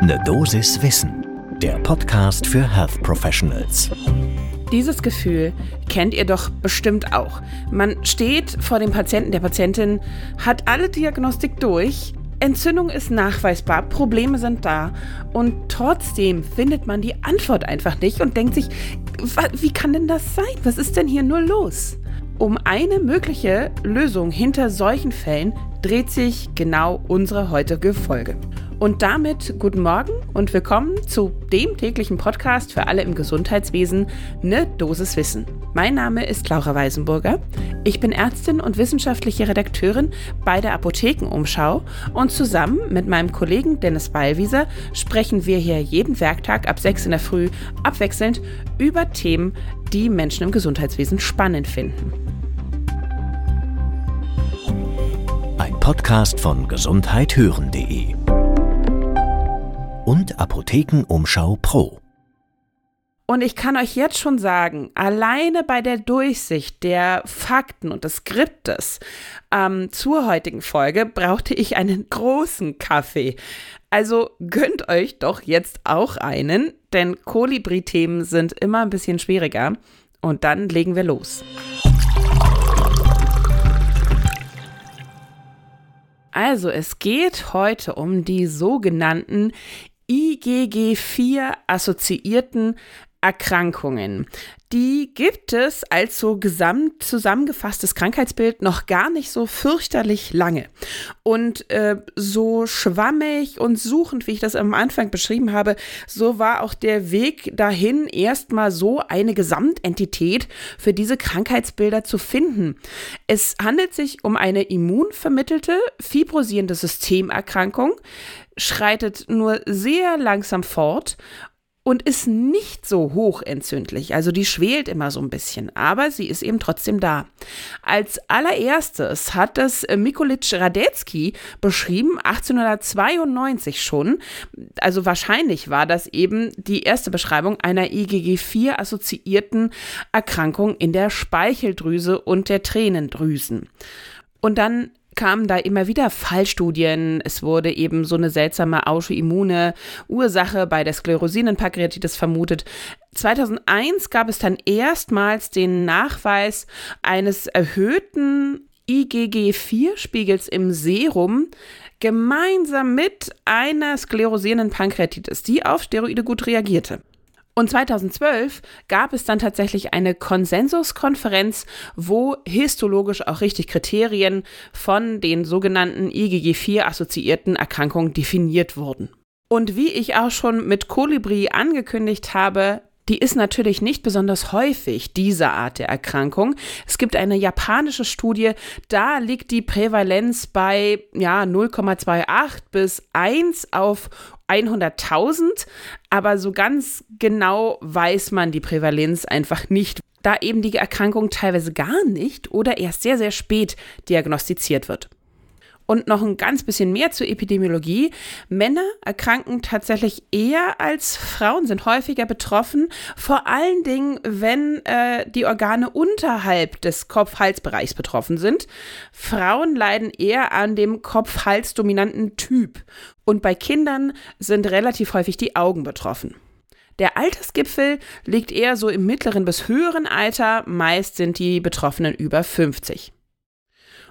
Ne Dosis Wissen, der Podcast für Health Professionals. Dieses Gefühl kennt ihr doch bestimmt auch. Man steht vor dem Patienten, der Patientin, hat alle Diagnostik durch, Entzündung ist nachweisbar, Probleme sind da und trotzdem findet man die Antwort einfach nicht und denkt sich, wie kann denn das sein? Was ist denn hier nur los? Um eine mögliche Lösung hinter solchen Fällen dreht sich genau unsere heutige Folge. Und damit guten Morgen und willkommen zu dem täglichen Podcast für alle im Gesundheitswesen, ne Dosis Wissen. Mein Name ist Laura Weisenburger. Ich bin Ärztin und wissenschaftliche Redakteurin bei der Apothekenumschau und zusammen mit meinem Kollegen Dennis Ballwieser sprechen wir hier jeden Werktag ab 6 in der Früh abwechselnd über Themen, die Menschen im Gesundheitswesen spannend finden. Ein Podcast von gesundheithören.de und Apothekenumschau Pro. Und ich kann euch jetzt schon sagen, alleine bei der Durchsicht der Fakten und des Skriptes ähm, zur heutigen Folge brauchte ich einen großen Kaffee. Also gönnt euch doch jetzt auch einen, denn Kolibri-Themen sind immer ein bisschen schwieriger. Und dann legen wir los. Also, es geht heute um die sogenannten IgG4 assoziierten Erkrankungen. Die gibt es als so gesamt zusammengefasstes Krankheitsbild noch gar nicht so fürchterlich lange. Und äh, so schwammig und suchend, wie ich das am Anfang beschrieben habe, so war auch der Weg dahin, erstmal so eine Gesamtentität für diese Krankheitsbilder zu finden. Es handelt sich um eine immunvermittelte, fibrosierende Systemerkrankung, schreitet nur sehr langsam fort und ist nicht so hochentzündlich. Also die schwelt immer so ein bisschen, aber sie ist eben trotzdem da. Als allererstes hat das Mikulic Radetzky beschrieben, 1892 schon. Also wahrscheinlich war das eben die erste Beschreibung einer IgG4 assoziierten Erkrankung in der Speicheldrüse und der Tränendrüsen. Und dann kamen da immer wieder Fallstudien. Es wurde eben so eine seltsame autoimmune Ursache bei der sklerosinen Pankreatitis vermutet. 2001 gab es dann erstmals den Nachweis eines erhöhten IgG4-Spiegels im Serum gemeinsam mit einer sklerosierenden Pankreatitis, die auf Steroide gut reagierte. Und 2012 gab es dann tatsächlich eine Konsensuskonferenz, wo histologisch auch richtig Kriterien von den sogenannten IgG4 assoziierten Erkrankungen definiert wurden. Und wie ich auch schon mit Kolibri angekündigt habe, die ist natürlich nicht besonders häufig, diese Art der Erkrankung. Es gibt eine japanische Studie, da liegt die Prävalenz bei ja, 0,28 bis 1 auf 100.000, aber so ganz genau weiß man die Prävalenz einfach nicht, da eben die Erkrankung teilweise gar nicht oder erst sehr, sehr spät diagnostiziert wird. Und noch ein ganz bisschen mehr zur Epidemiologie. Männer erkranken tatsächlich eher als Frauen, sind häufiger betroffen, vor allen Dingen, wenn äh, die Organe unterhalb des Kopf-Hals-Bereichs betroffen sind. Frauen leiden eher an dem Kopf-Hals-dominanten Typ. Und bei Kindern sind relativ häufig die Augen betroffen. Der Altersgipfel liegt eher so im mittleren bis höheren Alter, meist sind die Betroffenen über 50.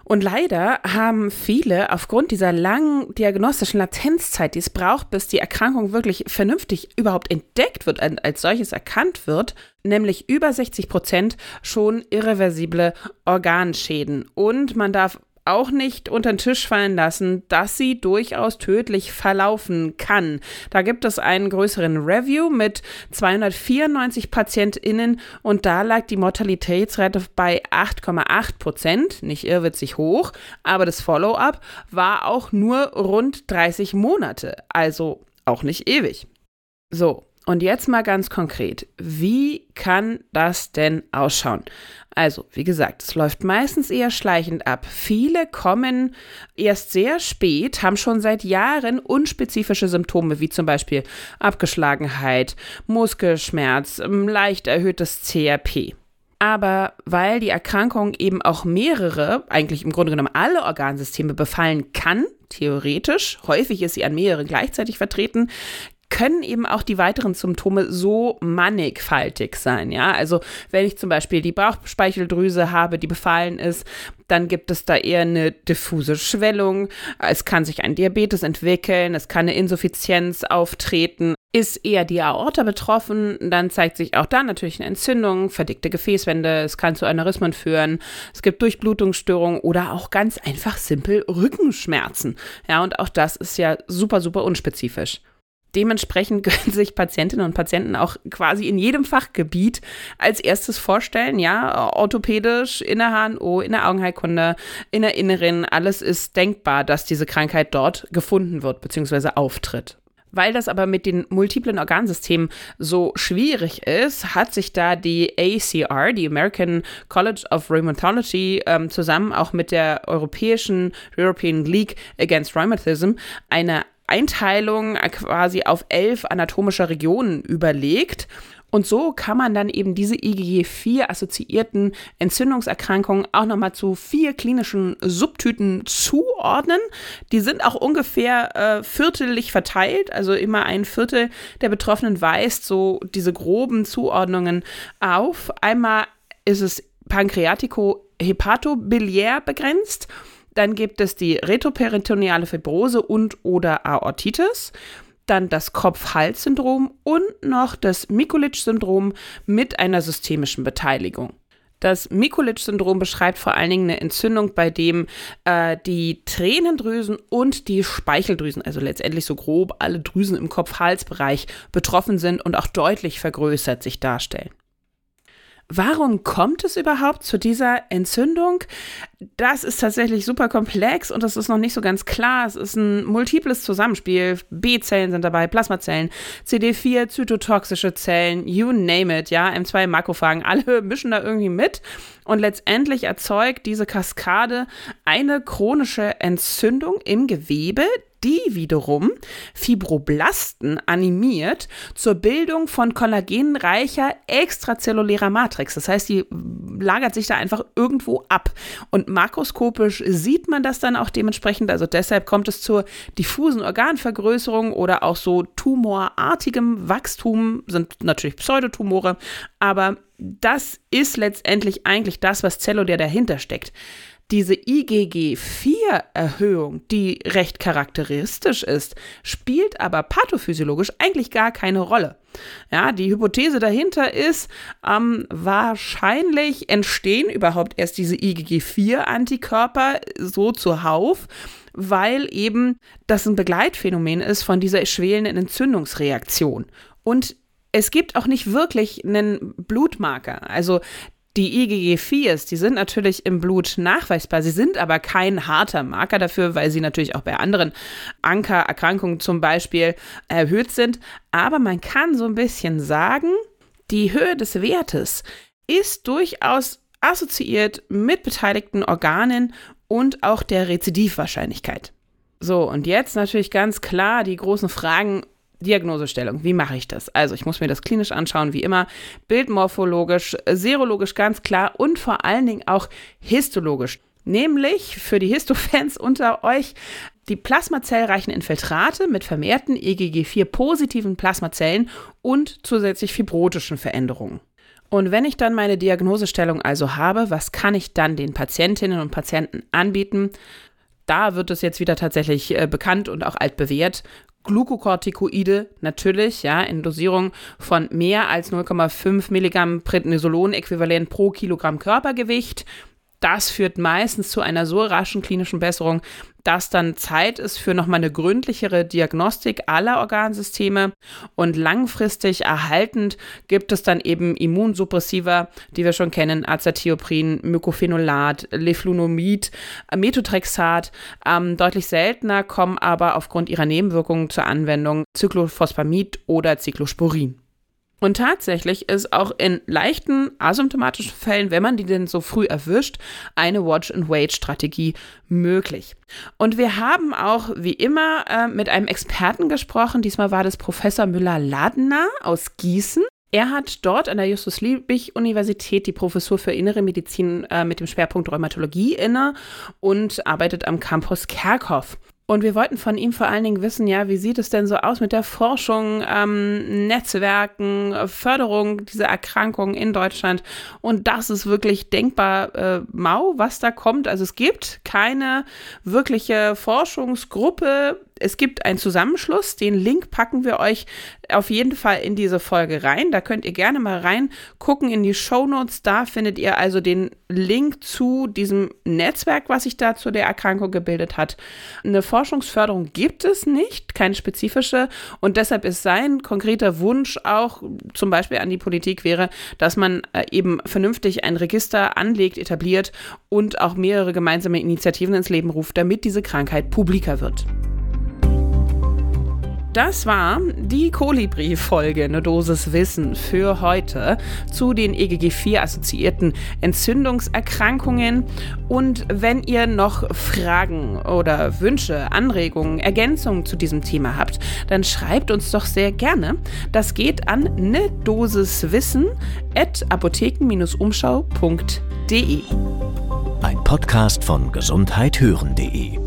Und leider haben viele aufgrund dieser langen diagnostischen Latenzzeit, die es braucht, bis die Erkrankung wirklich vernünftig überhaupt entdeckt wird, als solches erkannt wird, nämlich über 60 Prozent schon irreversible Organschäden. Und man darf auch nicht unter den Tisch fallen lassen, dass sie durchaus tödlich verlaufen kann. Da gibt es einen größeren Review mit 294 PatientInnen und da lag die Mortalitätsrate bei 8,8 Prozent, nicht irrwitzig hoch, aber das Follow-up war auch nur rund 30 Monate, also auch nicht ewig. So, und jetzt mal ganz konkret, wie kann das denn ausschauen? Also, wie gesagt, es läuft meistens eher schleichend ab. Viele kommen erst sehr spät, haben schon seit Jahren unspezifische Symptome, wie zum Beispiel Abgeschlagenheit, Muskelschmerz, leicht erhöhtes CRP. Aber weil die Erkrankung eben auch mehrere, eigentlich im Grunde genommen alle Organsysteme befallen kann, theoretisch, häufig ist sie an mehreren gleichzeitig vertreten, können eben auch die weiteren Symptome so mannigfaltig sein. Ja, also wenn ich zum Beispiel die Bauchspeicheldrüse habe, die befallen ist, dann gibt es da eher eine diffuse Schwellung. Es kann sich ein Diabetes entwickeln, es kann eine Insuffizienz auftreten. Ist eher die Aorta betroffen, dann zeigt sich auch da natürlich eine Entzündung, verdickte Gefäßwände, es kann zu Aneurysmen führen, es gibt Durchblutungsstörungen oder auch ganz einfach simpel Rückenschmerzen. Ja, und auch das ist ja super, super unspezifisch. Dementsprechend können sich Patientinnen und Patienten auch quasi in jedem Fachgebiet als erstes vorstellen, ja, orthopädisch, in der HNO, in der Augenheilkunde, in der Inneren, alles ist denkbar, dass diese Krankheit dort gefunden wird bzw. auftritt. Weil das aber mit den multiplen Organsystemen so schwierig ist, hat sich da die ACR, die American College of Rheumatology, ähm, zusammen auch mit der Europäischen European League Against Rheumatism eine Einteilung quasi auf elf anatomische Regionen überlegt. Und so kann man dann eben diese IgG4-assoziierten Entzündungserkrankungen auch nochmal zu vier klinischen Subtypen zuordnen. Die sind auch ungefähr äh, viertelig verteilt, also immer ein Viertel der Betroffenen weist so diese groben Zuordnungen auf. Einmal ist es pankreatico-hepatobiliär begrenzt. Dann gibt es die retroperitoneale Fibrose und oder Aortitis dann das Kopf-Hals-Syndrom und noch das Mikulicz-Syndrom mit einer systemischen Beteiligung. Das Mikulicz-Syndrom beschreibt vor allen Dingen eine Entzündung, bei dem äh, die Tränendrüsen und die Speicheldrüsen, also letztendlich so grob alle Drüsen im Kopf-Hals-Bereich betroffen sind und auch deutlich vergrößert sich darstellen. Warum kommt es überhaupt zu dieser Entzündung? Das ist tatsächlich super komplex und das ist noch nicht so ganz klar. Es ist ein multiples Zusammenspiel. B-Zellen sind dabei, Plasmazellen, CD4, zytotoxische Zellen, you name it, ja, M2-Makrophagen, alle mischen da irgendwie mit. Und letztendlich erzeugt diese Kaskade eine chronische Entzündung im Gewebe, die wiederum Fibroblasten animiert zur Bildung von kollagenreicher extrazellulärer Matrix. Das heißt, die lagert sich da einfach irgendwo ab. Und makroskopisch sieht man das dann auch dementsprechend. Also deshalb kommt es zur diffusen Organvergrößerung oder auch so tumorartigem Wachstum, sind natürlich Pseudotumore, aber das ist letztendlich eigentlich das, was zellulär dahinter steckt diese IgG4-Erhöhung, die recht charakteristisch ist, spielt aber pathophysiologisch eigentlich gar keine Rolle. Ja, die Hypothese dahinter ist, ähm, wahrscheinlich entstehen überhaupt erst diese IgG4-Antikörper so zuhauf, weil eben das ein Begleitphänomen ist von dieser schwelenden Entzündungsreaktion. Und es gibt auch nicht wirklich einen Blutmarker. Also die IgG4s, die sind natürlich im Blut nachweisbar, sie sind aber kein harter Marker dafür, weil sie natürlich auch bei anderen Ankererkrankungen zum Beispiel erhöht sind. Aber man kann so ein bisschen sagen, die Höhe des Wertes ist durchaus assoziiert mit beteiligten Organen und auch der Rezidivwahrscheinlichkeit. So, und jetzt natürlich ganz klar die großen Fragen, Diagnosestellung, wie mache ich das? Also ich muss mir das klinisch anschauen, wie immer, bildmorphologisch, serologisch ganz klar und vor allen Dingen auch histologisch. Nämlich für die Histofans unter euch die plasmazellreichen Infiltrate mit vermehrten EGG4-positiven Plasmazellen und zusätzlich fibrotischen Veränderungen. Und wenn ich dann meine Diagnosestellung also habe, was kann ich dann den Patientinnen und Patienten anbieten? Da wird es jetzt wieder tatsächlich äh, bekannt und auch altbewährt. Glukokortikoide natürlich, ja, in Dosierung von mehr als 0,5 Milligramm Prednisolon-Äquivalent pro Kilogramm Körpergewicht. Das führt meistens zu einer so raschen klinischen Besserung, dass dann Zeit ist für nochmal eine gründlichere Diagnostik aller Organsysteme und langfristig erhaltend gibt es dann eben Immunsuppressiva, die wir schon kennen, Azathioprin, Mycophenolat, Leflunomid, Methotrexat. Ähm, deutlich seltener kommen aber aufgrund ihrer Nebenwirkungen zur Anwendung Cyclophosphamid oder Cyclosporin. Und tatsächlich ist auch in leichten asymptomatischen Fällen, wenn man die denn so früh erwischt, eine Watch-and-Wait-Strategie möglich. Und wir haben auch wie immer äh, mit einem Experten gesprochen. Diesmal war das Professor Müller-Ladner aus Gießen. Er hat dort an der Justus-Liebig-Universität die Professur für Innere Medizin äh, mit dem Schwerpunkt Rheumatologie inne und arbeitet am Campus Kerkhoff. Und wir wollten von ihm vor allen Dingen wissen, ja, wie sieht es denn so aus mit der Forschung, ähm, Netzwerken, Förderung dieser Erkrankungen in Deutschland? Und das ist wirklich denkbar äh, mau, was da kommt. Also es gibt keine wirkliche Forschungsgruppe es gibt einen Zusammenschluss. Den Link packen wir euch auf jeden Fall in diese Folge rein. Da könnt ihr gerne mal reingucken in die Show Notes. Da findet ihr also den Link zu diesem Netzwerk, was sich da zu der Erkrankung gebildet hat. Eine Forschungsförderung gibt es nicht, keine spezifische. Und deshalb ist sein konkreter Wunsch auch zum Beispiel an die Politik wäre, dass man äh, eben vernünftig ein Register anlegt, etabliert und auch mehrere gemeinsame Initiativen ins Leben ruft, damit diese Krankheit publiker wird. Das war die Kolibri-Folge, eine Dosis Wissen für heute zu den EGG4-assoziierten Entzündungserkrankungen. Und wenn ihr noch Fragen oder Wünsche, Anregungen, Ergänzungen zu diesem Thema habt, dann schreibt uns doch sehr gerne. Das geht an ne Dosis Wissen at apotheken-umschau.de. Ein Podcast von gesundheithören.de